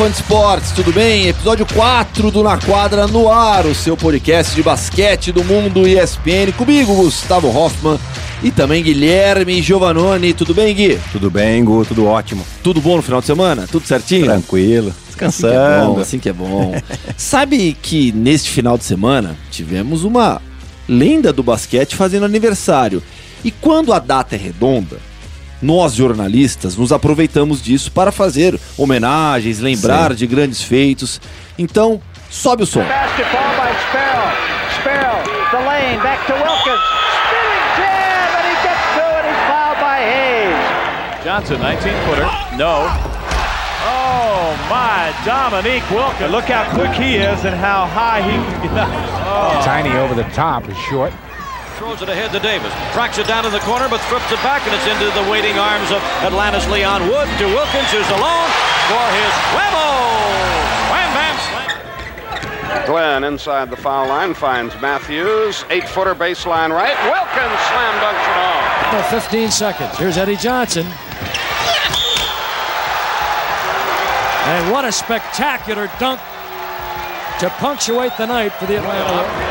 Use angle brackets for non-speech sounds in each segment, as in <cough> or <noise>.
Fã de esportes, tudo bem? Episódio 4 do Na Quadra no Ar, o seu podcast de basquete do mundo ESPN. Comigo, Gustavo Hoffman e também Guilherme Giovanoni. Tudo bem, Gui? Tudo bem, Gu, tudo ótimo. Tudo bom no final de semana? Tudo certinho? Tranquilo, descansando. Assim que é bom, assim que é bom. <laughs> Sabe que neste final de semana tivemos uma lenda do basquete fazendo aniversário. E quando a data é redonda, nós jornalistas nos aproveitamos disso para fazer homenagens, lembrar Sim. de grandes feitos. Então, sobe o som. Johnson, 19 footer. No. Oh my, Dominique Wilkins. Look how quick he is and how high he can get. <laughs> Oh. Tiny over the top is short. Throws it ahead to Davis. Tracks it down in the corner, but thrips it back, and it's into the waiting arms of Atlanta's Leon Wood to Wilkins, who's alone for his level. Wham bam slam. Glenn inside the foul line finds Matthews. Eight footer baseline right. Wilkins slam dunks it off. Oh, 15 seconds. Here's Eddie Johnson. And what a spectacular dunk to punctuate the night for the Atlanta Warriors.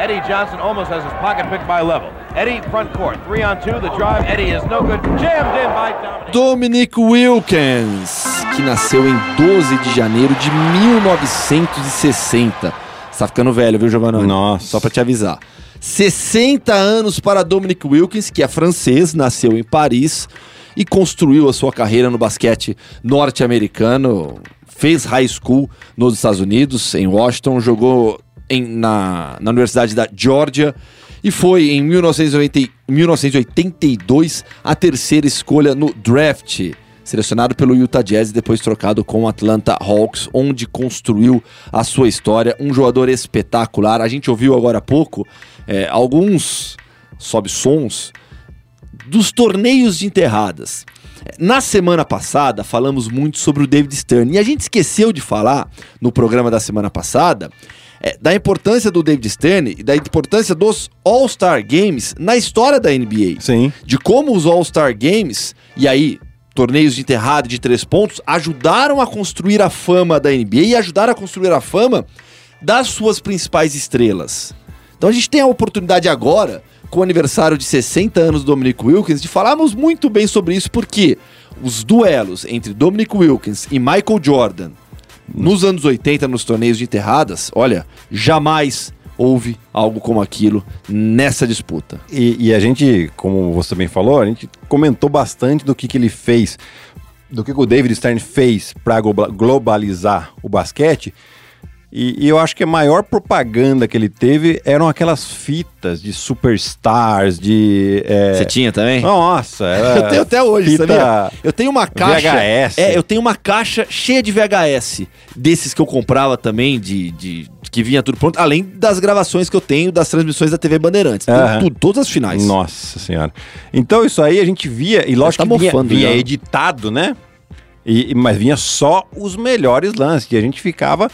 Eddie Johnson almost has his pocket picked by level. Eddie front court, three on two. The drive. Eddie is no good. Jammed in by Dominique. Dominic Wilkins, que nasceu em 12 de janeiro de 1960. Você tá ficando velho, viu, Giovanni? Nossa. Só pra te avisar. 60 anos para Dominic Wilkins, que é francês, nasceu em Paris e construiu a sua carreira no basquete norte-americano. Fez high school nos Estados Unidos, em Washington, jogou em- na, na Universidade da Georgia e foi em 1980 1982 a terceira escolha no draft selecionado pelo Utah Jazz e depois trocado com o Atlanta Hawks, onde construiu a sua história. Um jogador espetacular. A gente ouviu agora há pouco é, alguns sobe-sons dos torneios de enterradas. Na semana passada, falamos muito sobre o David Stern e a gente esqueceu de falar no programa da semana passada é, da importância do David Stern e da importância dos All-Star Games na história da NBA Sim. de como os All-Star Games, e aí, torneios de enterrada de três pontos, ajudaram a construir a fama da NBA e ajudaram a construir a fama das suas principais estrelas. Então a gente tem a oportunidade agora, com o aniversário de 60 anos do Dominic Wilkins, de falarmos muito bem sobre isso, porque os duelos entre Dominic Wilkins e Michael Jordan nos anos 80, nos torneios de enterradas, olha, jamais houve algo como aquilo nessa disputa. E, e a gente, como você também falou, a gente comentou bastante do que, que ele fez, do que, que o David Stern fez para globalizar o basquete. E, e eu acho que a maior propaganda que ele teve eram aquelas fitas de superstars, de. é, Você tinha também? Nossa, <laughs> era Eu tenho até hoje, fita sabia? Eu tenho uma caixa. VHS. É, eu tenho uma caixa cheia de VHS. Desses que eu comprava também, de, de- que vinha tudo pronto. Além das gravações que eu tenho das transmissões da TV Bandeirantes. Aham. tudo, todas as finais. Nossa senhora. Então isso aí a gente via, e lógico tá que vinha, vinha já. editado, né? E, mas vinha só os melhores lances, e a gente ficava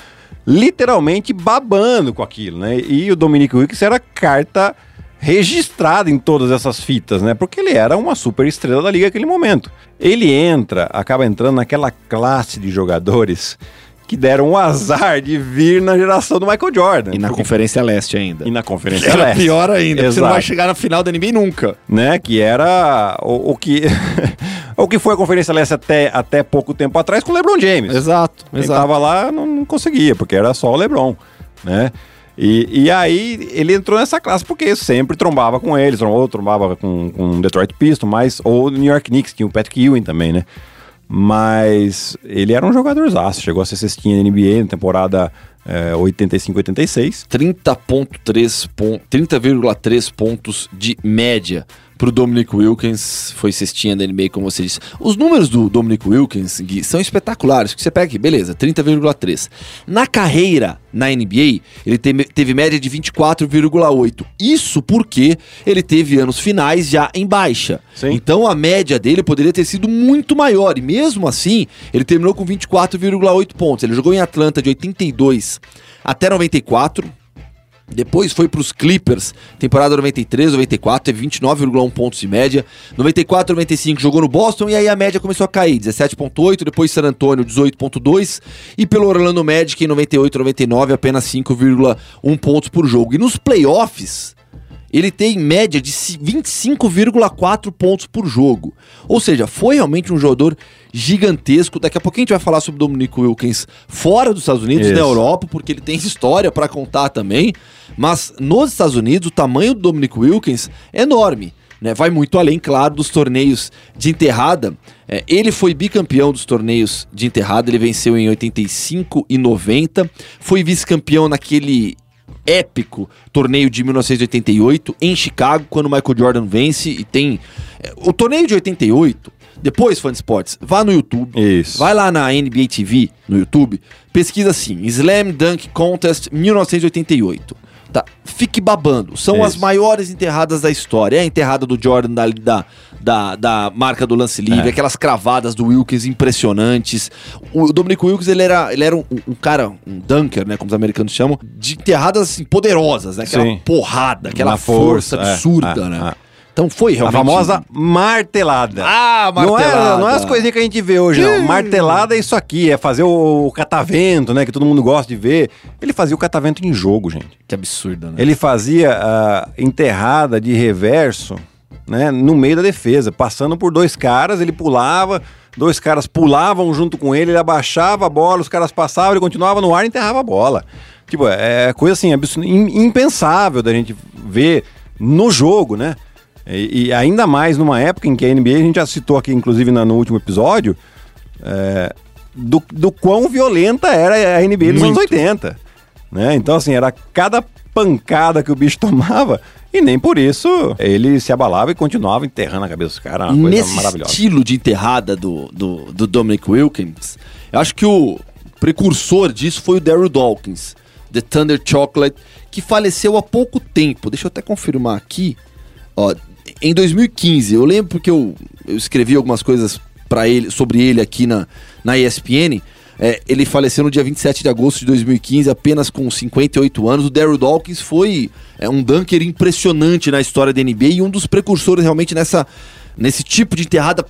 literalmente babando com aquilo, né? E o Dominic Wilkins era carta registrada em todas essas fitas, né? Porque ele era uma super estrela da liga naquele momento. Ele entra, acaba entrando naquela classe de jogadores que deram o azar de vir na geração do Michael Jordan. E na Porque- Conferência Leste ainda. e na Conferência Era Leste. pior ainda, porque você não vai Exato chegar na final da NBA nunca. né? Que era o, o que <laughs> o que foi a Conferência Leste até, até pouco tempo atrás com o LeBron James. Exato, Quem tava lá não, não conseguia, porque era só o LeBron, né? E, e aí ele entrou nessa classe porque sempre trombava com eles, ou trombava com, com o Detroit Pistons, mas, ou New York Knicks, tinha o Patrick Ewing também, né? Mas ele era um jogadorzaço, chegou a ser cestinha na NBA na temporada é, 85-86. 30,3 pon- 30,3 pontos de média pro Dominic Wilkins. Foi cestinha da NBA, como você disse. Os números do Dominic Wilkins Gui, são espetaculares. Que você pega aqui, beleza, 30,3. Na carreira na NBA, ele teve, teve média de 24,8. Isso porque ele teve anos finais já em baixa. Sim. Então a média dele poderia ter sido muito maior. E mesmo assim, ele terminou com 24,8 pontos. Ele jogou em Atlanta de 82 até 94. Depois foi para os Clippers, temporada 93, 94, teve 29,1 pontos de média. 94, 95 jogou no Boston e aí a média começou a cair, 17,8, depois San Antonio 18,2 e pelo Orlando Magic em 98, 99 apenas 5,1 pontos por jogo. E nos playoffs, ele tem média de 25,4 pontos por jogo. Ou seja, foi realmente um jogador gigantesco. Daqui a pouquinho a gente vai falar sobre o Dominic Wilkins fora dos Estados Unidos, Isso. na Europa, porque ele tem história para contar também. Mas nos Estados Unidos, o tamanho do Dominic Wilkins é enorme. Né? Vai muito além, claro, dos torneios de enterrada. É, ele foi bicampeão dos torneios de enterrada, ele venceu em 85 e 90. Foi vice-campeão naquele épico torneio de 1988 em Chicago, quando Michael Jordan vence e tem. é, O torneio de 88, depois, fã de esportes, vá no YouTube. Isso. Vai lá na NBA TV, no YouTube, pesquisa assim: Slam Dunk Contest 1988. Tá? Fique babando. São as Isso. maiores enterradas da história. É a enterrada do Jordan da, da, da, da marca do lance livre, É. aquelas cravadas do Wilkins impressionantes. O Dominic Wilkins, ele era, ele era um, um cara, um dunker, né? Como os americanos chamam, de enterradas assim, poderosas, né? Aquela Sim. porrada, aquela Na força, força, é, absurda, é, né? Então foi A realmente. famosa martelada. Ah, Não é, martelada. não é as coisinhas que a gente vê hoje, não. Martelada é isso aqui, é fazer o, o catavento, né? Que todo mundo gosta de ver. Ele fazia o catavento em jogo, gente. Que absurdo, né? Ele fazia a enterrada de reverso, né? No meio da defesa, passando por dois caras, ele pulava, dois caras pulavam junto com ele, ele abaixava a bola, os caras passavam, ele continuava no ar e enterrava a bola. Tipo, é coisa assim, impensável da gente ver no jogo, né? E, e ainda mais numa época em que a NBA, a gente já citou aqui, inclusive na- no último episódio, é, do, do quão violenta era a NBA nos anos Muito. 80. Né? Então, assim, era cada pancada que o bicho <laughs> tomava e nem por isso ele se abalava e continuava enterrando a cabeça dos caras. Uma coisa Nesse maravilhosa. estilo de enterrada do, do, do Dominic Wilkins, eu acho que o precursor disso foi o Daryl Dawkins, The Thunder Chocolate, que faleceu há pouco tempo. Deixa eu até confirmar aqui. Ó, em 2015, eu lembro porque eu, eu escrevi algumas coisas para ele, sobre ele aqui na, na ESPN. É, ele faleceu no dia 27 de agosto de 2015, apenas com 58 anos. O Daryl Dawkins foi é, um dunker impressionante na história da NBA e um dos precursores realmente nessa, nesse tipo de enterrada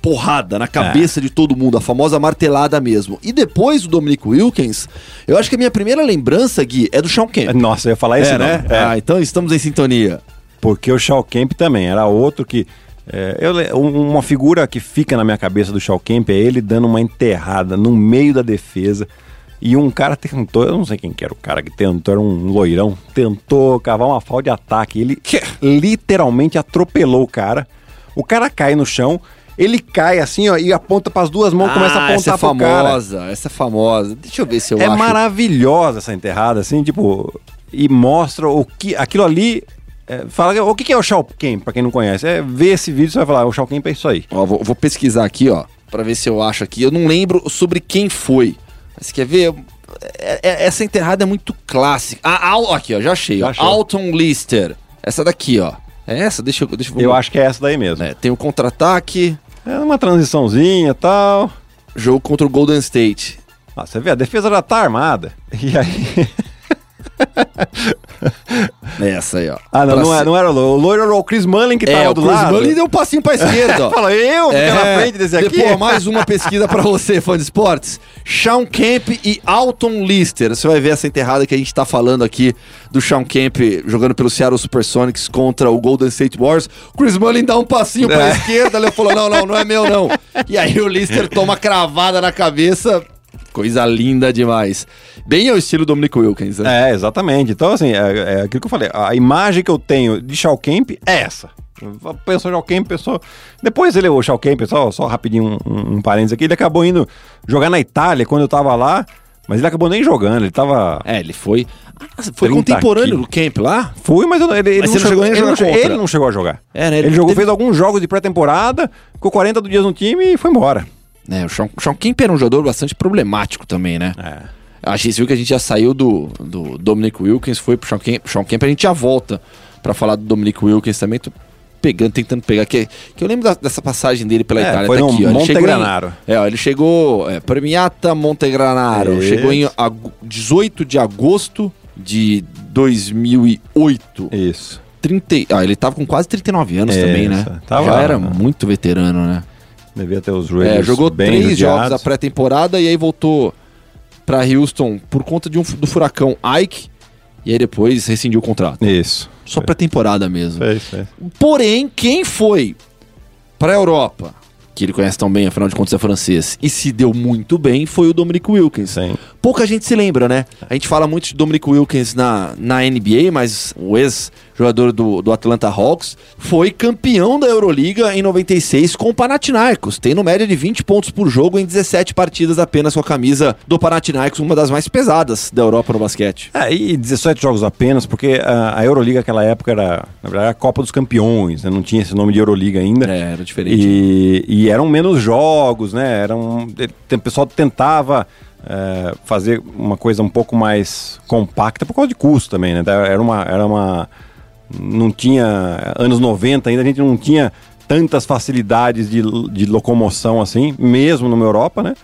porrada na cabeça de todo mundo, a famosa martelada mesmo. E depois do Dominic Wilkins, eu acho que a minha primeira lembrança, Gui, é do Sean Kemp. Nossa, eu ia falar isso, é, não. né? É. Ah, então estamos em sintonia. Porque o Shaw Kemp também era outro que. é, eu um- uma figura que fica na minha cabeça do Shaw Kemp é ele dando uma enterrada no meio da defesa. E um cara tentou, eu não sei quem que era o cara que tentou, era um loirão, tentou cavar uma falta de ataque. Ele literalmente atropelou o cara. O cara cai no chão, ele cai assim, ó, e aponta para as duas mãos, começa a Ah, essa é apontar pro cara. famosa, essa é famosa. Deixa eu ver se eu É acho. maravilhosa essa enterrada, assim, tipo, e mostra o que. Aquilo ali. É, fala, o que é o Shaw Camp, pra quem não conhece? É ver esse vídeo, você vai falar, o Shaw Camp é isso aí. Ó, vou, vou pesquisar aqui, ó, pra ver se eu acho aqui. Eu não lembro sobre quem foi. Mas quer ver? É- é- essa enterrada é muito clássica. Ah, Al- aqui, ó, já achei. Já ó. Alton Lister. Essa daqui, ó. É essa? Deixa eu. Deixa Eu acho que é essa daí mesmo. É, tem o contra-ataque, É uma transiçãozinha e tal. jogo contra o Golden State. Ah, você vê, a defesa já tá armada. <laughs> E aí. <laughs> É essa aí, ó. Ah, não, Pra não, é, ci- não era o loiro. O loiro era o Chris Mullin que É, tava do Chris lado. Mullin deu um passinho pra esquerda, ó. <laughs> Fala, eu É, na frente desse aqui. Depois, mais uma pesquisa pra você, fã de esportes. Sean Kemp e Alton Lister. Você vai ver essa enterrada que a gente tá falando aqui do Sean Kemp jogando pelo Seattle Supersonics contra o Golden State Warriors. Chris Mullin dá um passinho pra É. esquerda, ele falou: não, não, não é meu, não. <laughs> E aí o Lister toma cravada na cabeça. Coisa linda demais. Bem ao estilo Dominic Wilkins, né? É, exatamente. Então, assim, é, é aquilo que eu falei. A imagem que eu tenho de Shaw Kemp é essa. Pensou Shaw Kemp, pensou... Depois ele, o Shaw Kemp, só, só rapidinho um, um, um parênteses aqui, ele acabou indo jogar na Itália quando eu tava lá, mas ele acabou nem jogando, ele tava... É, ele foi. Ah, foi 30 contemporâneo do Camp lá? Fui, mas eu- ele, ele Mas não, você não chegou nem a ele, jogar não, ele não chegou a jogar. É, né, Ele, ele jogou, teve- fez alguns jogos de pré-temporada, ficou 40 dias no time e foi embora. É, o Sean, Sean Kemp era um jogador bastante problemático também, né? É. A gente viu que a gente já saiu do, do Dominic Wilkins, foi pro Sean Kemp, Sean Kemp, a gente já volta pra falar do Dominic Wilkins também. Tô pegando, tentando pegar. Que, que eu lembro da- dessa passagem dele pela É, Itália. foi tá aqui, ó. Ele Montegranaro. em- É, ó, ele chegou. É, Premiata Montegranaro. Isso. Chegou em ag- 18 de agosto de 2008. Isso. 30, e- ah, ele tava com quase 39 anos É, também, né? tava- Já era muito veterano, né? Devia ter os joelhos É, jogou três jogos judiados. da pré-temporada e aí voltou pra Houston por conta de um, do furacão Ike. E aí depois rescindiu o contrato. Isso. Só pré-temporada mesmo. Fez, fez. Porém, quem foi pra Europa, que ele conhece tão bem, afinal de contas é francês, e se deu muito bem, foi o Dominic Wilkins. Sim. Pouca gente se lembra, né? A gente fala muito de Dominic Wilkins na, na NBA, mas o ex-jogador do, do Atlanta Hawks foi campeão da Euroliga em 96 com o Panathinaikos, tendo média de 20 pontos por jogo em 17 partidas apenas com a camisa do Panathinaikos, uma das mais pesadas da Europa no basquete. É, e 17 jogos apenas, porque a, a Euroliga naquela época era, na verdade, a Copa dos Campeões, né? não tinha esse nome de Euroliga ainda. É, era diferente. E, e eram menos jogos, né? Eram, o pessoal tentava é, fazer uma coisa um pouco mais compacta por causa de custo também, né? Era uma, era uma. Não tinha. Anos 90 ainda a gente não tinha tantas facilidades de, de locomoção assim, mesmo numa Europa, né?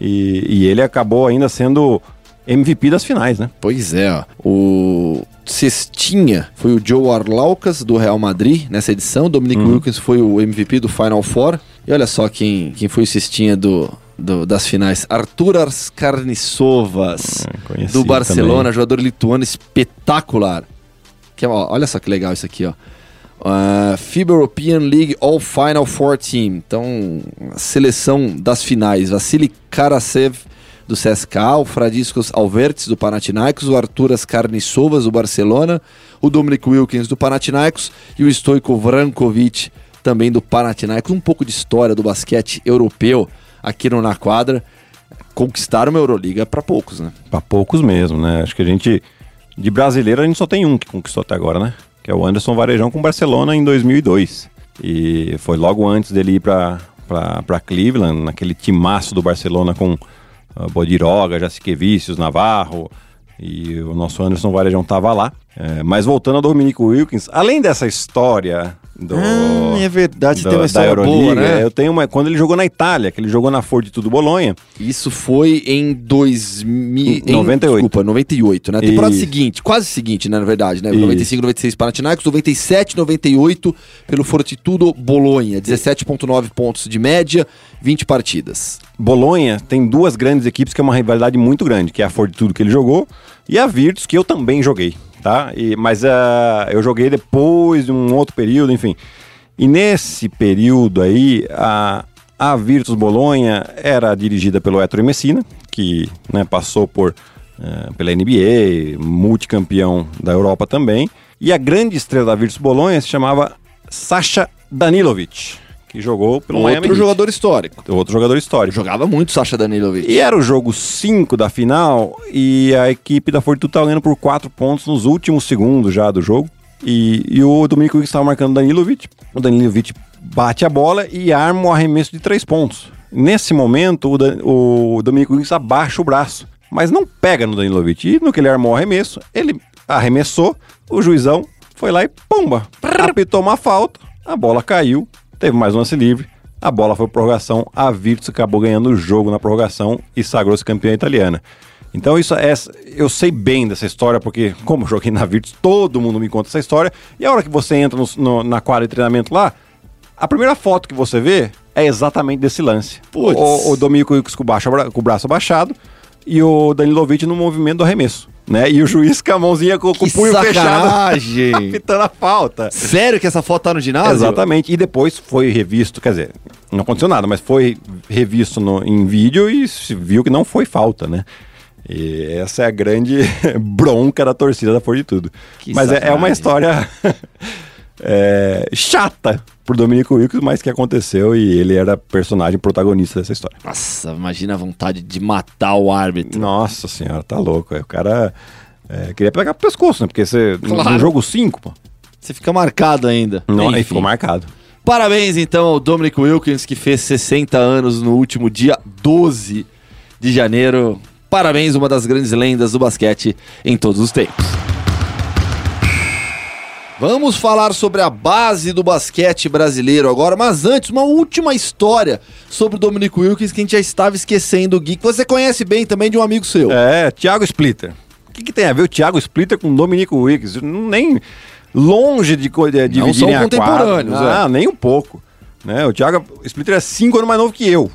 E, e ele acabou ainda sendo MVP das finais, né? Pois é, ó. O Cestinha foi o Joe Arlaucas do Real Madrid nessa edição. Dominic Wilkins foi o MVP do Final Four. E olha só quem, quem foi o Cestinha do, do- das finais. Arturas Karnisovas, É, conheci do Barcelona, também. jogador lituano espetacular. Que, ó, olha só que legal isso aqui, ó. Uh, FIBA European League All Final Four Team. Então, a seleção das finais. Vassili Karasev do CSKA, o Fradiscos Alvertes do Panathinaikos, o Arturas Karnisovas do Barcelona, o Dominic Wilkins do Panathinaikos e o Stoiko Vrankovic também do Panathinaikos. Um pouco de história do basquete europeu aqui no Na Quadra. Conquistaram uma Euroliga para poucos, né? Pra poucos mesmo, né? Acho que a gente. De brasileiro, a gente só tem um que conquistou até agora, né? Que é o Anderson Varejão com Barcelona em 2002. E foi logo antes dele ir pra Cleveland, naquele timaço do Barcelona com uh, Bodiroga, Jaciquevicius, Navarro. E o nosso Anderson Varejão tava lá. É, mas voltando ao Dominico Wilkins, além dessa história do. Ah, é verdade, do- tem uma história boa, né? Eu tenho uma. Quando ele jogou na Itália, que ele jogou na Fortitudo Bolonha. Isso foi em 2000. em- 98. Desculpa, 98, né? Temporada Isso. seguinte, quase seguinte, né? Na verdade, né? Isso. 95, 96 Panathinaikos, 97, 98 pelo Fortitudo Bolonha. 17,9 pontos de média, 20 partidas. Bolonha tem duas grandes equipes que é uma rivalidade muito grande, que é a Fortitudo que ele jogou e a Virtus que eu também joguei, tá? E, mas ah, eu joguei depois de um outro período, enfim. E nesse período aí, a, a Virtus Bolonha era dirigida pelo Ettore Messina, que né, passou por eh, pela NBA, multicampeão da Europa também. E a grande estrela da Virtus Bolonha se chamava Sasha Danilovic, que jogou pelo Miami Outro Heat. jogador histórico. Outro jogador histórico. Jogava muito Sasha Danilovic. E era o jogo 5 da final e a equipe da Fortitudo estava ganhando por 4 pontos nos últimos segundos já do jogo. E, e o Dominico estava marcando o Danilovic. O Danilovic bate a bola e arma o arremesso de 3 pontos. Nesse momento, o, Dan- o Dominico abaixa o braço, mas não pega no Danilovic. E no que ele armou o arremesso, ele arremessou, o juizão foi lá e pumba, apitou uma falta, a bola caiu, teve mais um lance livre, a bola foi para prorrogação, a Virtus acabou ganhando o jogo na prorrogação e sagrou-se campeã italiana. Então isso é, eu sei bem dessa história porque como eu joguei na Virtus, todo mundo me conta essa história. E a hora que você entra no- no- na quadra de treinamento lá, a primeira foto que você vê é exatamente desse lance. Puts. O, o Dominico com, com o braço abaixado e o Danilovic no movimento do arremesso. Né? E o juiz com a mãozinha com, com o punho fechado, <laughs> apitando a falta. Sério que essa foto tá no ginásio? Exatamente. E depois foi revisto, quer dizer, não aconteceu nada, mas foi revisto no- em vídeo e se viu que não foi falta, né? E essa é a grande <laughs> bronca da torcida da Fortitudo. Que Mas é, é uma história <laughs> é, chata pro Dominico Wilkes, mas que aconteceu e ele era personagem protagonista dessa história. Nossa, imagina a vontade de matar o árbitro. Nossa senhora, tá louco. O cara é, queria pegar pro pescoço, né? Porque você, no- Claro. no jogo 5, pô, Você fica marcado ainda. não, Enfim. ficou marcado. Parabéns então ao Dominic Wilkins, que fez 60 anos no último dia 12 de janeiro. Parabéns, uma das grandes lendas do basquete em todos os tempos. Vamos falar sobre a base do basquete brasileiro agora, mas antes, uma última história sobre o Dominic Wilkins que a gente já estava esquecendo, Gui, que você conhece bem também de um amigo seu. É, Thiago Splitter, que, que tem a ver o Thiago Splitter com o Dominico Wicks? Nem longe de, de dividirem são a quadra. contemporâneos, Ah, é. nem um pouco. Né? O Thiago Splitter é cinco anos mais novo que eu.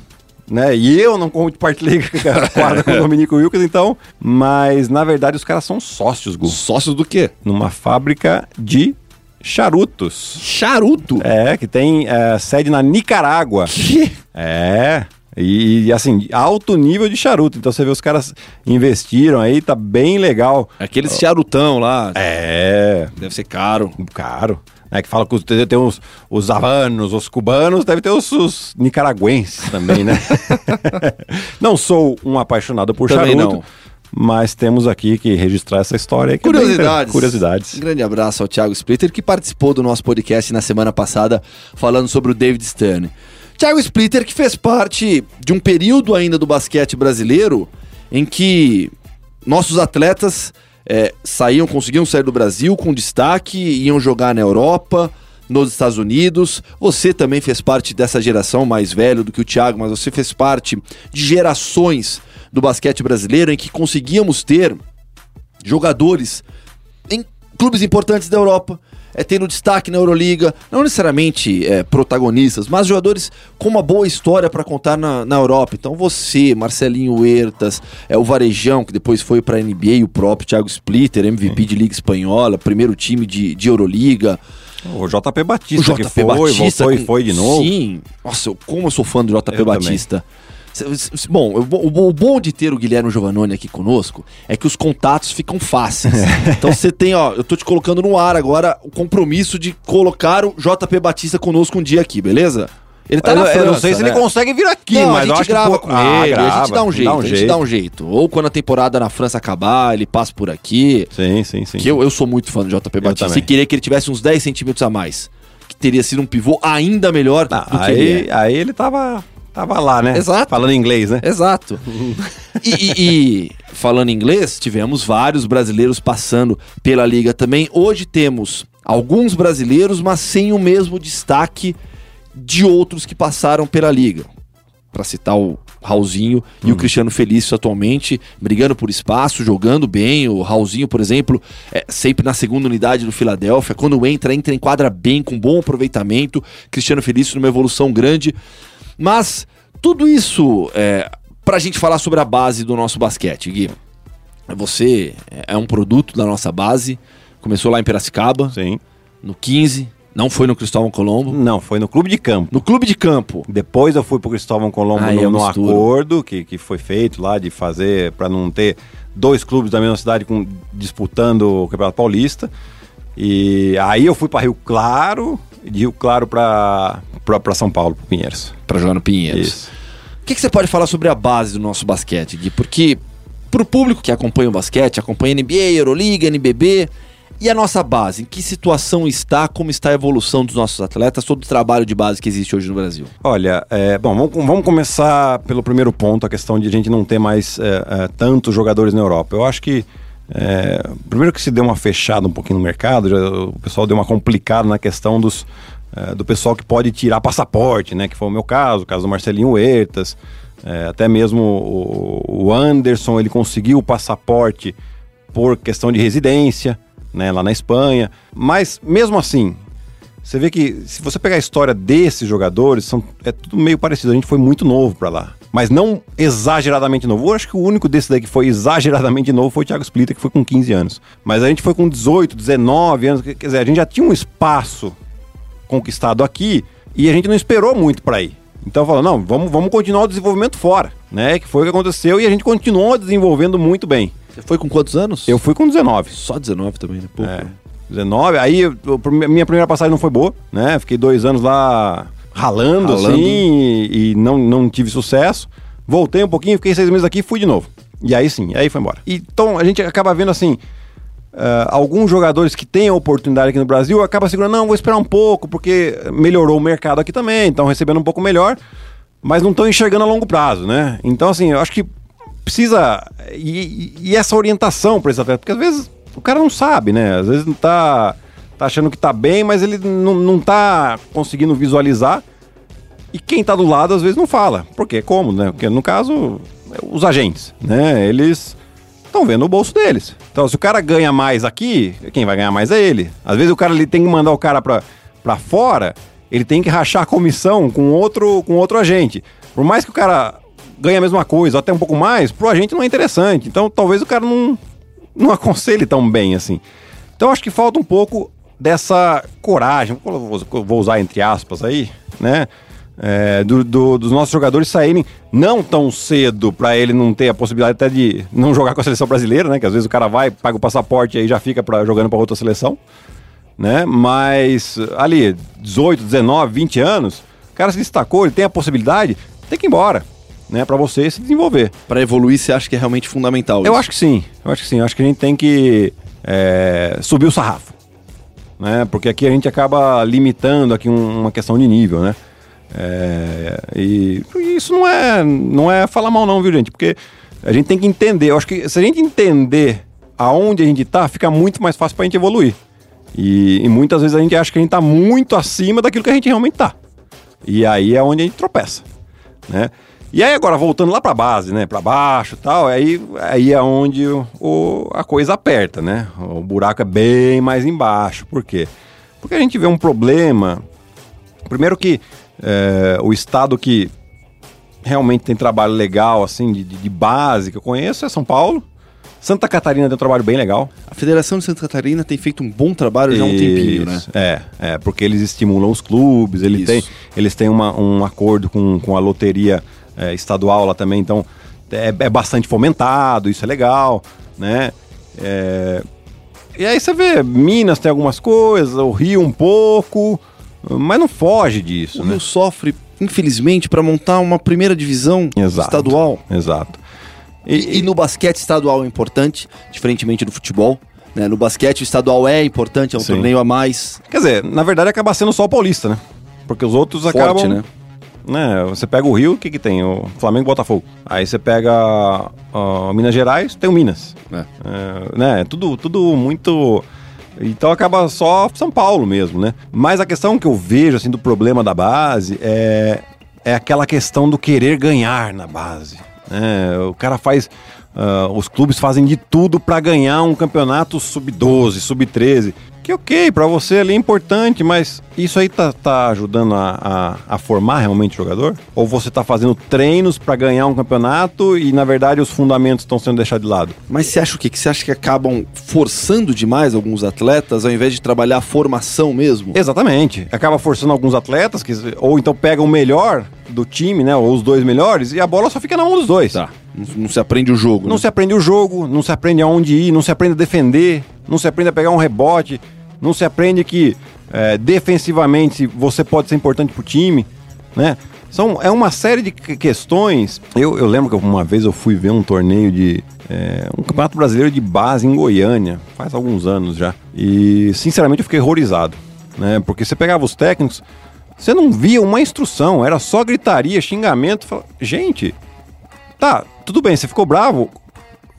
Né? E eu não compartilhei <laughs> a quadra com o Dominico Wilkes, então. Mas, na verdade, os caras são sócios, Gu. Sócios do quê? Numa fábrica de charutos. Charuto. É, que tem é, sede na Nicarágua. <laughs> Que? É. E, e, assim, alto nível de charuto. Então você vê os caras investiram aí, tá bem legal. Aquele charutão lá. É, Deve ser caro. caro. É que fala que os- tem, os, os havanos, os cubanos, deve ter os, os nicaragüenses também, né? <laughs> não sou um apaixonado por Também charuto, não. mas temos aqui que registrar essa história. que é Curiosidades. inter- curiosidades. Um grande abraço ao Thiago Splitter, que participou do nosso podcast na semana passada, falando sobre o David Stern. Thiago Splitter, que fez parte de um período ainda do basquete brasileiro em que nossos atletas eh, saíam, conseguiam sair do Brasil com destaque, iam jogar na Europa, nos Estados Unidos. Você também fez parte dessa geração mais velho do que o Thiago, mas você fez parte de gerações do basquete brasileiro em que conseguíamos ter jogadores em clubes importantes da Europa, é, tendo destaque na Euroliga, não necessariamente é, protagonistas, mas jogadores com uma boa história para contar na, na Europa. Então você, Marcelinho Huertas, é, o Varejão, que depois foi para a NBA, o próprio Thiago Splitter, MVP de Liga Espanhola, primeiro time de, de Euroliga. O JP Batista, O que JP foi, Batista voltou e foi de novo. Sim. Nossa, como eu sou fã do JP Eu também. Batista. Cê- Bom, o, bo- o bom de ter o Guilherme Giovannone aqui conosco é que os contatos ficam fáceis. <laughs> então você tem, ó, eu tô te colocando no ar agora o compromisso de colocar o JP Batista conosco um dia aqui, beleza? Ele tá eu, na eu França, não sei se né? ele consegue vir aqui, Não, mas a eu gente grava que com ele, a gente dá um jeito, a gente dá um jeito. Ou quando a temporada na França acabar, ele passa por aqui. Sim, sim, sim. Que eu, eu sou muito fã do JP Batista. também. E queria que ele tivesse uns 10 centímetros a mais. Que teria sido um pivô ainda melhor Ah, do que ele aí, é. aí ele tava, tava lá, né? Exato. Falando inglês, né? Exato. e, e- e, falando inglês, tivemos vários brasileiros passando pela liga também. Hoje temos alguns brasileiros, mas sem o mesmo destaque de outros que passaram pela liga. Para citar o Raulzinho e o Cristiano Felício atualmente, brigando por espaço, jogando bem. O Raulzinho, por exemplo, é sempre na segunda unidade do Filadélfia. Quando entra, entra em quadra bem, com bom aproveitamento. Cristiano Felício numa evolução grande. Mas tudo isso é, pra gente falar sobre a base do nosso basquete, Gui. Você é um produto da nossa base. Começou lá em Piracicaba, Sim. no 15. Não foi no Cristóvão Colombo. Não, foi no clube de campo. No clube de campo. Depois eu fui pro Cristóvão Colombo Aí no, eu no acordo que, que foi feito lá de fazer para não ter dois clubes da mesma cidade com, disputando o Campeonato Paulista. E aí eu fui para Rio Claro, de Rio Claro para São Paulo, pro Pinheiros. Pra jogar no Pinheiros. Isso. O que, que você pode falar sobre a base do nosso basquete, Gui? Porque pro público que acompanha o basquete, acompanha NBA, Euroliga, NBB, e a nossa base, em que situação está, como está a evolução dos nossos atletas, todo o trabalho de base que existe hoje no Brasil? Olha, é, bom, vamos, vamos começar pelo primeiro ponto, a questão de a gente não ter mais é, é, tantos jogadores na Europa. Eu acho que, é, primeiro que se deu uma fechada um pouquinho no mercado, já, o pessoal deu uma complicada na questão dos, é, do pessoal que pode tirar passaporte, né? Que foi o meu caso, o caso do Marcelinho Huertas, é, até mesmo o, o Anderson, ele conseguiu o passaporte por questão de residência, né? Lá na Espanha. Mas, mesmo assim, você vê que se você pegar a história desses jogadores, são, é tudo meio parecido. A gente foi muito novo pra lá. Mas não exageradamente novo. Eu acho que o único desses daí que foi exageradamente novo foi o Thiago Splitter, que foi com 15 anos. Mas a gente foi com 18, 19 anos. Quer dizer, a gente já tinha um espaço conquistado aqui e a gente não esperou muito pra ir. Então falou, não, vamos, vamos continuar o desenvolvimento fora, né? Que foi o que aconteceu e a gente continuou desenvolvendo muito bem. Você foi com quantos anos? Eu fui com 19. Só 19 também, né? Pouco. É, 19. Aí eu- minha primeira passagem não foi boa, né? Fiquei dois anos lá ralando, Ralando. assim e, e não, não tive sucesso. Voltei um pouquinho, fiquei seis meses aqui e fui de novo. E aí sim, aí foi embora. Então a gente acaba vendo assim. ah, alguns jogadores que têm a oportunidade aqui no Brasil acaba segurando, não, vou esperar um pouco, porque melhorou o mercado aqui também, estão recebendo um pouco melhor, mas não estão enxergando a longo prazo, né? Então, assim, eu acho que precisa. E, e- e essa orientação para esse atleta, porque às vezes o cara não sabe, né? Às vezes não tá, tá achando que tá bem, mas ele não, não tá conseguindo visualizar. E quem tá do lado às vezes não fala. Porque é cômodo, né? Porque no caso, os agentes, né? Eles estão vendo o bolso deles. Então, se o cara ganha mais aqui, quem vai ganhar mais é ele. Às vezes o cara ele tem que mandar o cara pra, fora, ele tem que rachar a comissão com outro, com outro agente. Por mais que o cara ganhe a mesma coisa, até um pouco mais, pro agente não é interessante. Então, talvez o cara não, não aconselhe tão bem assim. Então, acho que falta um pouco dessa coragem, vou usar entre aspas aí, né? É, do- do- dos nossos jogadores saírem não tão cedo pra ele não ter a possibilidade até de não jogar com a seleção brasileira, né? Que às vezes o cara vai, paga o passaporte e aí já fica pra, jogando pra outra seleção, né? Mas ali, 18, 19, 20 anos, o cara se destacou, ele tem a possibilidade, tem que ir embora, né? Pra você se desenvolver. Pra evoluir, você acha que é realmente fundamental Eu isso? acho que sim, eu acho que sim. Eu acho que a gente tem que é, subir o sarrafo, né? Porque aqui a gente acaba limitando aqui um- uma questão de nível, né? É, e, isso não é, não é falar mal não, viu, gente? Porque a gente tem que entender. Eu acho que se a gente entender aonde a gente tá, fica muito mais fácil pra gente evoluir. E, e muitas vezes a gente acha que a gente tá muito acima daquilo que a gente realmente tá. E aí é onde a gente tropeça, né? E aí agora voltando lá pra base, né, Pra baixo, e tal, aí aí é onde o, o- a coisa aperta, né? O buraco é bem mais embaixo. Por quê? Porque a gente vê um problema. Primeiro que é, o estado que realmente tem trabalho legal assim de, de- base que eu conheço é São Paulo. Santa Catarina tem um trabalho bem legal. A Federação de Santa Catarina tem feito um bom trabalho já há um tempinho, né? É, é, porque eles estimulam os clubes, ele tem, eles têm uma- um acordo com, com a loteria é, estadual lá também, então é, é bastante fomentado, isso é legal, né? É, e aí você vê, Minas tem algumas coisas, o Rio um pouco, mas não foge disso, O né? Rio sofre, infelizmente, pra montar uma primeira divisão Exato. estadual. Exato. E, e no basquete estadual é importante, diferentemente do futebol. Né? No basquete o estadual é importante, é um Sim. torneio a mais. Quer dizer, na verdade acaba sendo só o paulista, né? Porque os outros Forte, acabam. né? Né? Você pega o Rio, o que que tem? O Flamengo e Botafogo. Aí você pega ó, Minas Gerais, tem o Minas. É. É, né? Tudo, tudo muito... Então acaba só São Paulo mesmo, né? Mas a questão que eu vejo, assim, do problema da base é, é aquela questão do querer ganhar na base. né? O cara faz... ah, os clubes fazem de tudo pra ganhar um campeonato sub-12, sub-13. Que ok, pra você ali é importante, mas isso aí tá, tá ajudando a, a, a formar realmente o jogador? Ou você tá fazendo treinos pra ganhar um campeonato e na verdade os fundamentos estão sendo deixados de lado? Mas você acha o quê? Que você acha que acabam forçando demais alguns atletas ao invés de trabalhar a formação mesmo? Exatamente. Acaba forçando alguns atletas, que, ou então pega o melhor do time, né? Ou os dois melhores, e a bola só fica na mão dos dois. Tá. Não, se aprende o jogo. Não né? se aprende o jogo, não se aprende aonde ir, não se aprende a defender, não se aprende a pegar um rebote, não se aprende que é, defensivamente você pode ser importante pro time, né? São, é uma série de que- questões. Eu, eu lembro que uma vez eu fui ver um torneio de. é, um campeonato brasileiro de base em Goiânia, faz alguns anos já. E sinceramente eu fiquei horrorizado, né? Porque você pegava os técnicos, você não via uma instrução, era só gritaria, xingamento. Fala, Gente, tá, tudo bem, você ficou bravo,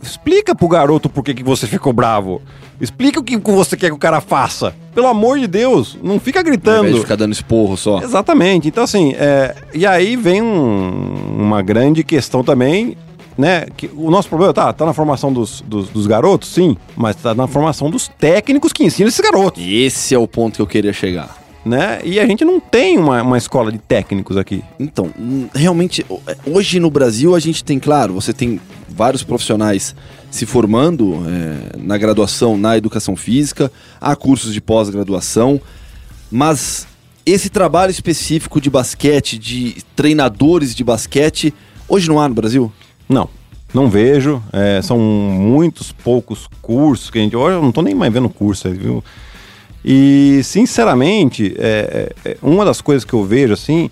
Explica pro garoto por que, que você ficou bravo. Explica o que você quer que o cara faça. Pelo amor de Deus, não fica Ao gritando. invés de ficar dando esporro só. Exatamente. Então, assim, é, e aí vem um- uma grande questão também, né? Que o nosso problema tá, tá na formação dos, dos, dos garotos, sim, mas tá na formação dos técnicos que ensinam esses garotos, E esse é o ponto que eu queria chegar. Né? E a gente não tem uma, uma escola de técnicos aqui. Então, realmente, ho- hoje no Brasil a gente tem, claro, você tem vários profissionais se formando é, na graduação, na educação física, há cursos de pós-graduação, mas esse trabalho específico de basquete, de treinadores de basquete, hoje não há no Brasil? Não, não vejo. É, são muitos poucos cursos que a gente. Hoje eu não tô nem mais vendo curso, aí, viu? E, sinceramente, é, é, é, uma das coisas que eu vejo, assim,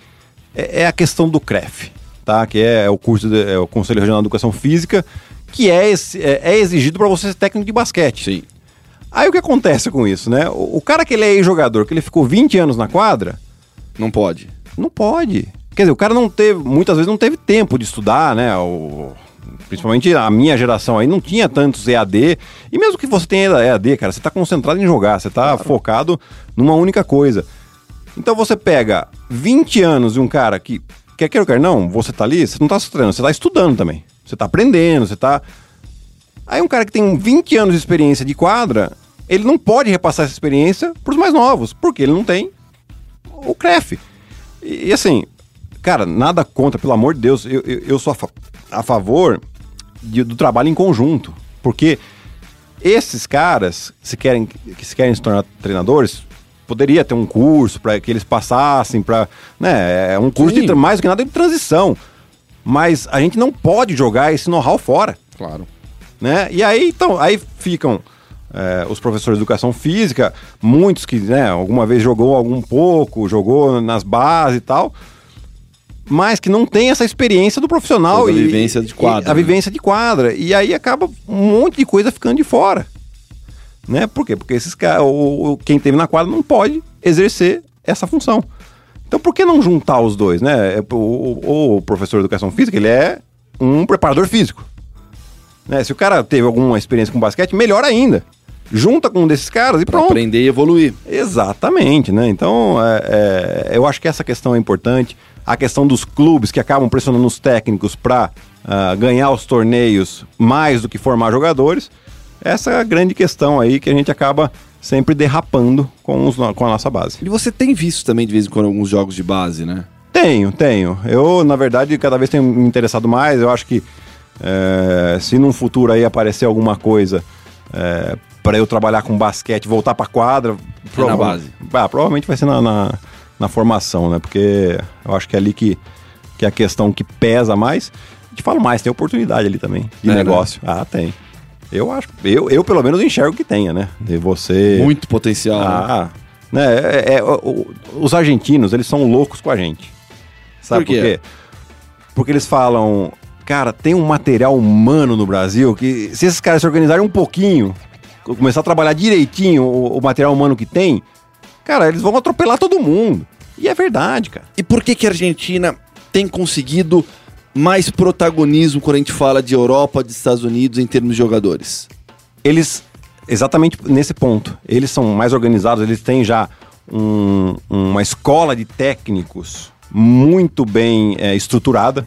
é, é a questão do CREF, tá? Que é, o curso, de- é o Conselho Regional de Educação Física, que é, esse- é, é exigido para você ser técnico de basquete. Sim. Aí o que acontece com isso, né? O, o cara que ele é jogador, que ele ficou 20 anos na quadra, Não pode. não pode. Quer dizer, o cara não teve, muitas vezes não teve tempo de estudar, né? O, principalmente a minha geração aí não tinha tantos EAD. E mesmo que você tenha EAD, cara, você tá concentrado em jogar, você tá focado numa única coisa. Então você pega 20 anos de um cara que, quer queira ou quer não, você tá ali, você não tá treinando, você tá estudando também. Você tá aprendendo, você tá. Aí um cara que tem 20 anos de experiência de quadra, ele não pode repassar essa experiência pros mais novos, porque ele não tem o CREF. E, e assim, cara, nada contra, pelo amor de Deus, eu, eu, eu sou a, fa- a favor de- do trabalho em conjunto, porque esses caras, se querem, que se querem se tornar treinadores, poderia ter um curso para que eles passassem para, né, é um curso Sim. de mais do que nada de transição. Mas a gente não pode jogar esse know-how fora Claro. né? E aí, então, aí ficam é, os professores de educação física, muitos que, né, alguma vez jogou algum pouco, jogou nas bases e tal, mas que não tem essa experiência do profissional Toda a vivência de quadra, e a né? vivência de quadra. E aí acaba um monte de coisa ficando de fora. Né? Por quê? Porque esses caras, quem teve na quadra não pode exercer essa função. Então por que não juntar os dois, né? O, o- o professor de educação física, ele é um preparador físico. Né? Se o cara teve alguma experiência com basquete, melhor ainda. Junta com um desses caras e Pra pronto. aprender e evoluir. Exatamente, né? Então, é, é, eu acho que essa questão é importante. A questão dos clubes que acabam pressionando os técnicos para ganhar os torneios mais do que formar jogadores. Essa é a grande questão aí que a gente acaba sempre derrapando com, os com a nossa base. E você tem visto também de vez em quando alguns jogos de base, né? Tenho, tenho. Eu, na verdade, cada vez tenho me interessado mais. Eu acho que é, se num futuro aí aparecer alguma coisa é, para eu trabalhar com basquete, voltar pra quadra. na base. Ah, provavelmente vai ser na, na, na formação, né? Porque eu acho que é ali que, que é a questão que pesa mais. Te falo mais, tem oportunidade ali também de É, né? negócio. Ah, tem. Eu acho. Eu, eu, pelo menos, enxergo que tenha, né? De você. Muito potencial. né? Ah, né? é- é- o- os argentinos, eles são loucos com a gente. Sabe Por por quê? quê? Porque eles falam, cara, tem um material humano no Brasil que se esses caras se organizarem um pouquinho, co- começar a trabalhar direitinho o, o material humano que tem, cara, eles vão atropelar todo mundo. E é verdade, cara. E por que, que a Argentina tem conseguido mais protagonismo quando a gente fala de Europa, de Estados Unidos em termos de jogadores? eles, exatamente nesse ponto, eles são mais organizados, eles têm já um- uma escola de técnicos muito bem é, estruturada.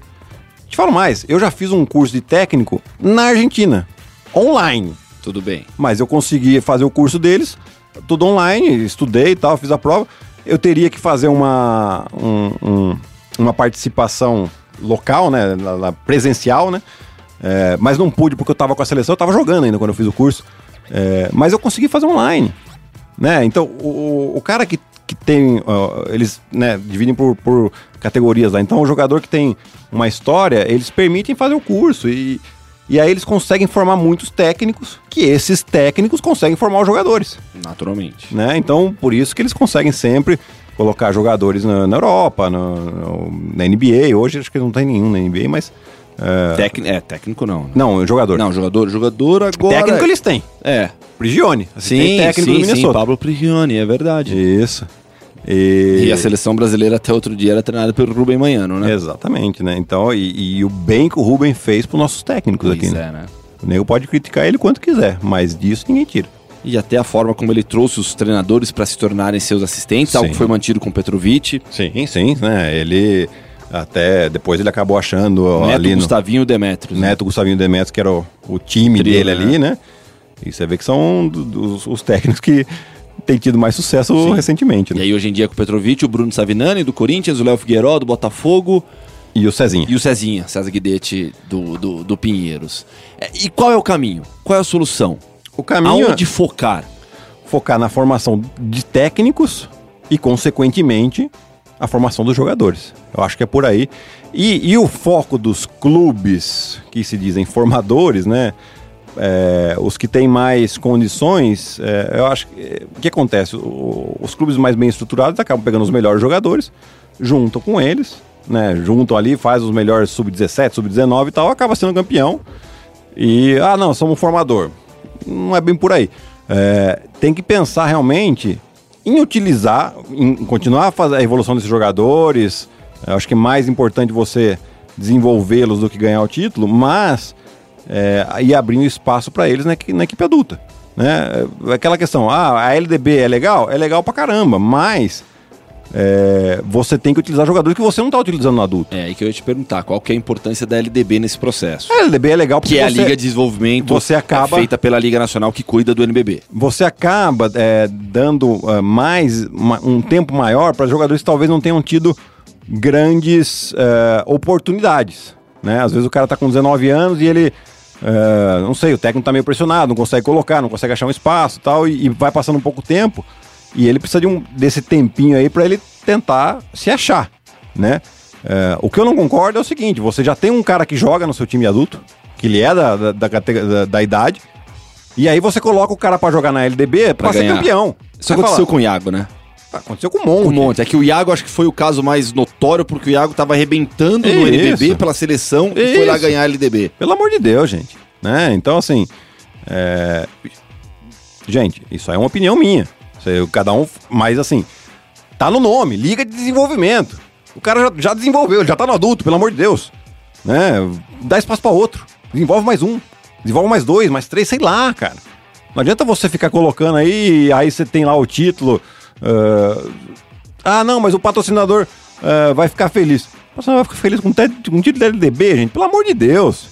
Te falo mais, eu já fiz um curso de técnico na Argentina, online. Tudo bem. Mas eu consegui fazer o curso deles, tudo online, estudei e tal, fiz a prova. Eu teria que fazer uma, um- um- uma participação local, né, na- na- presencial, né? É, mas não pude porque eu tava com a seleção, eu tava jogando ainda quando eu fiz o curso. É, mas eu consegui fazer online, né? Então, o, o cara que, que tem, ó, eles né, dividem por, por categorias lá. Então, o jogador que tem uma história, eles permitem fazer o curso e, e aí eles conseguem formar muitos técnicos, que esses técnicos conseguem formar os jogadores, Naturalmente. né? Então, por isso que eles conseguem sempre colocar jogadores na, na Europa, no- no- na NBA. Hoje acho que não tem nenhum na NBA, mas Técnico, é, técnico não. né? não, jogador. Não, jogador, jogador agora. técnico eles têm. É. Prigione, Sim, assistente técnico sim, do sim. Pablo Prigioni, é verdade. Isso. E, E a seleção brasileira até outro dia era treinada pelo Rubem Manhano, né? Exatamente, né? Então, e, e o bem que o Ruben fez para nossos técnicos Pois aqui, né? é, né? O nego pode criticar ele quanto quiser, mas disso ninguém tira. E até a forma como ele trouxe os treinadores para se tornarem seus assistentes, Sim. algo que foi mantido com Petrovic, Sim, sim, né? Ele até depois ele acabou achando Neto, ali no Gustavinho Demetrios. né? Neto Gustavinho Demetrios, que era o, o time dele né? ali, né? E você vê que são do- dos os técnicos que têm tido mais sucesso Sim. recentemente, E né? aí hoje em dia com o Petrovic, o Bruno Savinani do Corinthians, o Léo Figueiró do Botafogo E o Cezinha. e o Cezinha, César Guidetti do, do, do Pinheiros. É, E qual é o caminho? Qual é a solução? O caminho Aonde é focar? focar na formação de técnicos e, consequentemente, a formação dos jogadores. Eu acho que é por aí. E, e o foco dos clubes que se dizem formadores, né? É, os que têm mais condições, é, eu acho que. é, O que acontece? O- os clubes mais bem estruturados acabam pegando os melhores jogadores, juntam com eles, né? Juntam ali, faz os melhores sub-17, sub-19 e tal, acaba sendo campeão. E, ah, não, somos um formador. Não é bem por aí. É, tem que pensar realmente em utilizar, em continuar a fazer a evolução desses jogadores. Eu acho que é mais importante você desenvolvê-los do que ganhar o título, mas é, ir abrindo espaço para eles na, na equipe adulta. Né? É Aquela questão, ah, a LDB é legal? É legal pra caramba, mas é, você tem que utilizar jogadores que você não está utilizando no adulto. É, aí que eu ia te perguntar, qual que é a importância da LDB nesse processo? A LDB é legal porque Que é a Liga de Desenvolvimento você acaba- é feita pela Liga Nacional que cuida do NBB. você acaba é, dando é, mais um tempo maior para jogadores que talvez não tenham tido grandes é, oportunidades. Né? Às vezes o cara tá com 19 anos e ele. É, não sei, o técnico tá meio pressionado, não consegue colocar, não consegue achar um espaço e tal, e, e vai passando um pouco tempo. E ele precisa de um, desse tempinho aí para ele tentar se achar, né? É, o que eu não concordo é o seguinte: você já tem um cara que joga no seu time adulto, que ele é da, da, da, da- da idade, e aí você coloca o cara pra jogar na LDB pra, Pra ser campeão. Isso Você aconteceu com o Iago, né? Aconteceu com um monte. Um monte. É que o Iago acho que foi o caso mais notório, porque o Iago tava arrebentando no Isso. NBB pela seleção e foi lá ganhar a LDB. Pelo amor de Deus, gente. Né? Então, assim. é, Gente, isso aí é uma opinião minha. Cada um. Mas, assim. Tá no nome, Liga de Desenvolvimento. O cara já, já desenvolveu, já tá no adulto, pelo amor de Deus. Né? Dá espaço pra outro. Desenvolve mais um. Desenvolve mais dois, mais três, sei lá, cara. Não adianta você ficar colocando aí, aí você tem lá o título. Ah, ah, não, mas o patrocinador ah, vai ficar feliz. O patrocinador vai ficar feliz com, um título da LDB, gente. Pelo amor de Deus.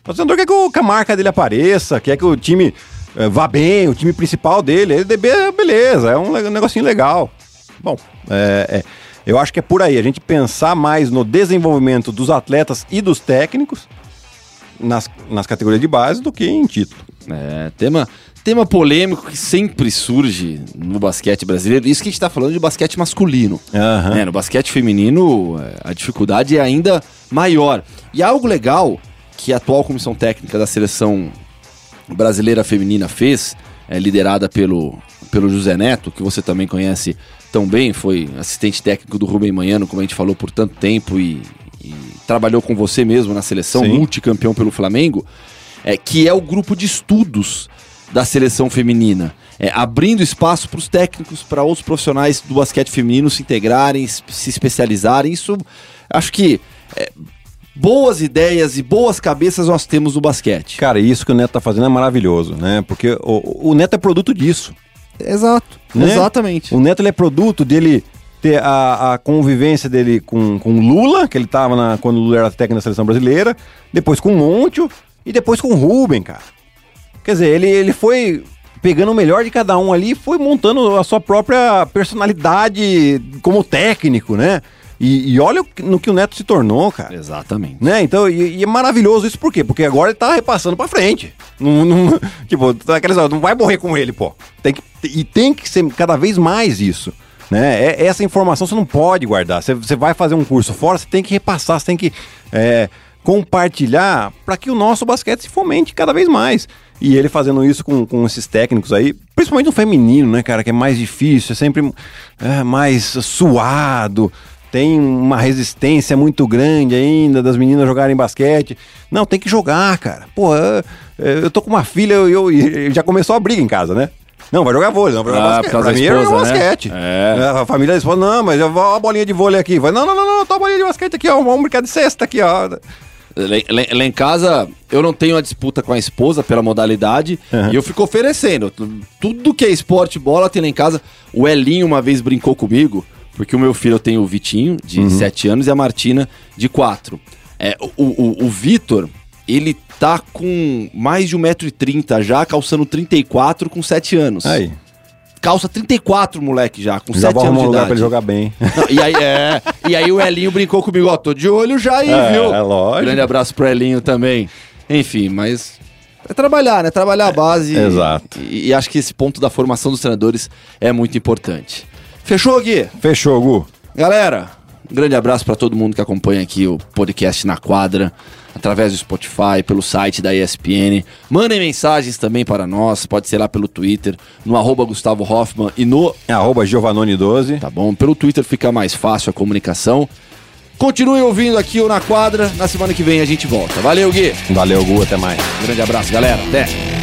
O patrocinador quer que, o- que a marca dele apareça, quer que o time eh, vá bem, o time principal dele. LDB, é beleza, é um le- negocinho legal. Bom, é, é, eu acho que é por aí. A gente pensar mais no desenvolvimento dos atletas e dos técnicos nas, nas categorias de base do que em título. É, tema, tema polêmico que sempre surge no basquete brasileiro. Isso que a gente tá falando de basquete masculino. Aham. É, no basquete feminino, é, a dificuldade é ainda maior. E algo legal que a atual comissão técnica da seleção brasileira feminina fez, é, liderada pelo, pelo José Neto, que você também conhece tão bem, foi assistente técnico do Rubem Manhano, como a gente falou por tanto tempo, e, e trabalhou com você mesmo na seleção, Sim. multicampeão pelo Flamengo, é, que é o grupo de estudos da seleção feminina. É, abrindo espaço para os técnicos, para outros profissionais do basquete feminino se integrarem, se especializarem. Isso, acho que é, boas ideias e boas cabeças nós temos no basquete. Cara, isso que o Neto tá fazendo é maravilhoso, né? Porque o, o Neto é produto disso. Exato, né? exatamente. O Neto ele é produto dele ter a, a convivência dele com, com o Lula, que ele tava na, quando o Lula era técnico da seleção brasileira, depois com o Monte e depois com o Ruben, cara. Quer dizer, ele, ele foi pegando o melhor de cada um ali e foi montando a sua própria personalidade como técnico, né? E, e olha no que o Neto se tornou, cara. Exatamente. Né? Então, e, e é maravilhoso isso por quê? Porque agora ele tá repassando pra frente. Não, não- <laughs> tipo, tá não vai morrer com ele, pô. Tem que, e tem que ser cada vez mais isso. Né? É- essa informação você não pode guardar. Você, você vai fazer um curso fora, você tem que repassar, você tem que é, compartilhar para que o nosso basquete se fomente cada vez mais. E ele fazendo isso com, com esses técnicos aí, principalmente no feminino, né, cara, que é mais difícil, é sempre é, mais suado, tem uma resistência muito grande ainda das meninas jogarem basquete. Não, tem que jogar, cara. Pô, eu, eu tô com uma filha e eu, e já começou a briga em casa, né? Não, vai jogar vôlei, não vai jogar Ah, basquete. Pra mim é jogar esposa, né? basquete. É. A família da esposa, não, mas eu vou a bolinha de vôlei aqui. Vai, não, não, não, não, tô a bolinha de basquete aqui, ó. Vamos brincar de cesta aqui, ó. Lá, em casa, eu não tenho a disputa com a esposa pela modalidade Uhum. e eu fico oferecendo. Tu- Tudo que é esporte bola tem lá em casa. O Elinho uma vez brincou comigo, porque o meu filho tenho o Vitinho, de Uhum. 7 anos, e a Martina, de 4. É, o o, o Vitor, ele tá com mais de 1,30m já, calçando 34 com 7 anos. Aí, Calça 34, moleque, já, com já 7 vou anos um de lugar idade. pra ele jogar bem. Não, e, aí, é, e aí o Elinho brincou comigo, ó, tô de olho já aí, É, viu? é lógico. Grande abraço pro Elinho também. Enfim, mas é trabalhar, né? Trabalhar a base. É, exato. E, e acho que esse ponto da formação dos treinadores é muito importante. Fechou, Gui? Fechou, Gu. Galera, um grande abraço pra todo mundo que acompanha aqui o podcast na quadra, através do Spotify, pelo site da ESPN. Mandem mensagens também para nós, pode ser lá pelo Twitter, no arroba Gustavo Hoffman e no Arroba Giovanoni12. Tá bom? Pelo Twitter fica mais fácil a comunicação. Continue ouvindo aqui o Na Quadra. Na semana que vem a gente volta. Valeu, Gui. Valeu, Gu, até mais. Grande abraço, galera. Até.